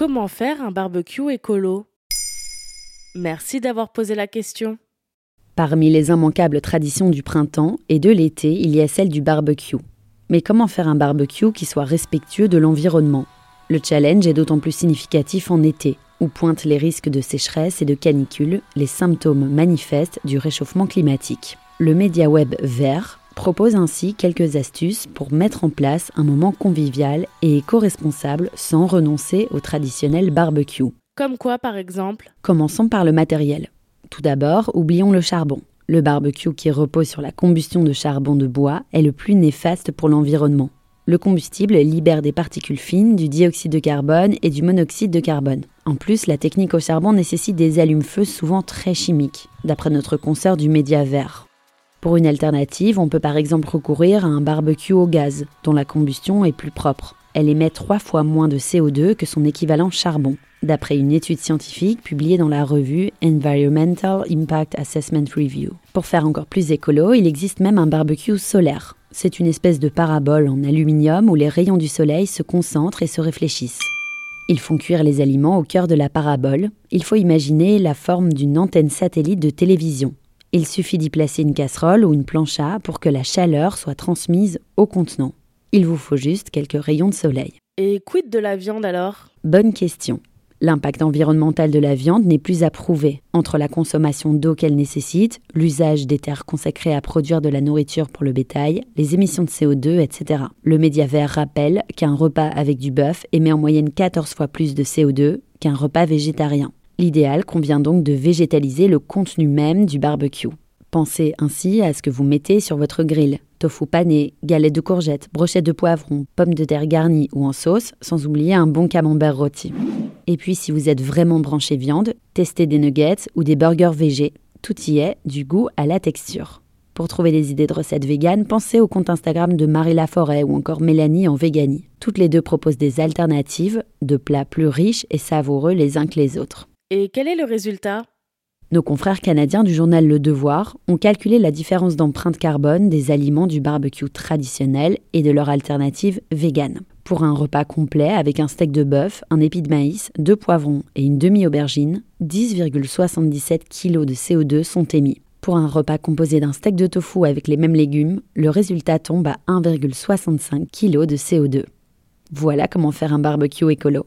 comment faire un barbecue écolo Merci d'avoir posé la question. Parmi les immanquables traditions du printemps et de l'été, il y a celle du barbecue. Mais comment faire un barbecue qui soit respectueux de l'environnement? Le challenge est d'autant plus significatif en été, où pointent les risques de sécheresse et de canicule, les symptômes manifestes du réchauffement climatique. Le média web Vert propose ainsi quelques astuces pour mettre en place un moment convivial et éco-responsable sans renoncer au traditionnel barbecue. Comme quoi, par exemple? Commençons par le matériel. Tout d'abord, oublions le charbon. Le barbecue qui repose sur la combustion de charbon de bois est le plus néfaste pour l'environnement. Le combustible libère des particules fines, du dioxyde de carbone et du monoxyde de carbone. En plus, la technique au charbon nécessite des allumes-feu souvent très chimiques, d'après notre consoeur du média vert. Pour une alternative, on peut par exemple recourir à un barbecue au gaz, dont la combustion est plus propre. Elle émet trois fois moins de CO2 que son équivalent charbon d'après une étude scientifique publiée dans la revue Environmental Impact Assessment Review. Pour faire encore plus écolo, il existe même un barbecue solaire. C'est une espèce de parabole en aluminium où les rayons du soleil se concentrent et se réfléchissent. Ils font cuire les aliments au cœur de la parabole. Il faut imaginer la forme d'une antenne satellite de télévision. Il suffit d'y placer une casserole ou une plancha pour que la chaleur soit transmise au contenant. Il vous faut juste quelques rayons de soleil. Et quid de la viande alors? Bonne question. L'impact environnemental de la viande n'est plus approuvé. Entre la consommation d'eau qu'elle nécessite, l'usage des terres consacrées à produire de la nourriture pour le bétail, les émissions de CO2, etc. Le média vert rappelle qu'un repas avec du bœuf émet en moyenne 14 fois plus de CO2 qu'un repas végétarien. L'idéal convient donc de végétaliser le contenu même du barbecue. Pensez ainsi à ce que vous mettez sur votre grill. Tofu pané, galette de courgettes, brochettes de poivrons, pommes de terre garnies ou en sauce, sans oublier un bon camembert rôti. Et puis si vous êtes vraiment branché viande, testez des nuggets ou des burgers végés. Tout y est, du goût à la texture. Pour trouver des idées de recettes véganes, pensez au compte Instagram de Marie Laforêt ou encore Mélanie en Véganie. Toutes les deux proposent des alternatives, de plats plus riches et savoureux les uns que les autres. Et quel est le résultat? Nos confrères canadiens du journal Le Devoir ont calculé la différence d'empreinte carbone des aliments du barbecue traditionnel et de leur alternative végane. Pour un repas complet avec un steak de bœuf, un épi de maïs, deux poivrons et une demi-aubergine, 10,77 kg de CO2 sont émis. Pour un repas composé d'un steak de tofu avec les mêmes légumes, le résultat tombe à 1,65 kg de CO2. Voilà comment faire un barbecue écolo.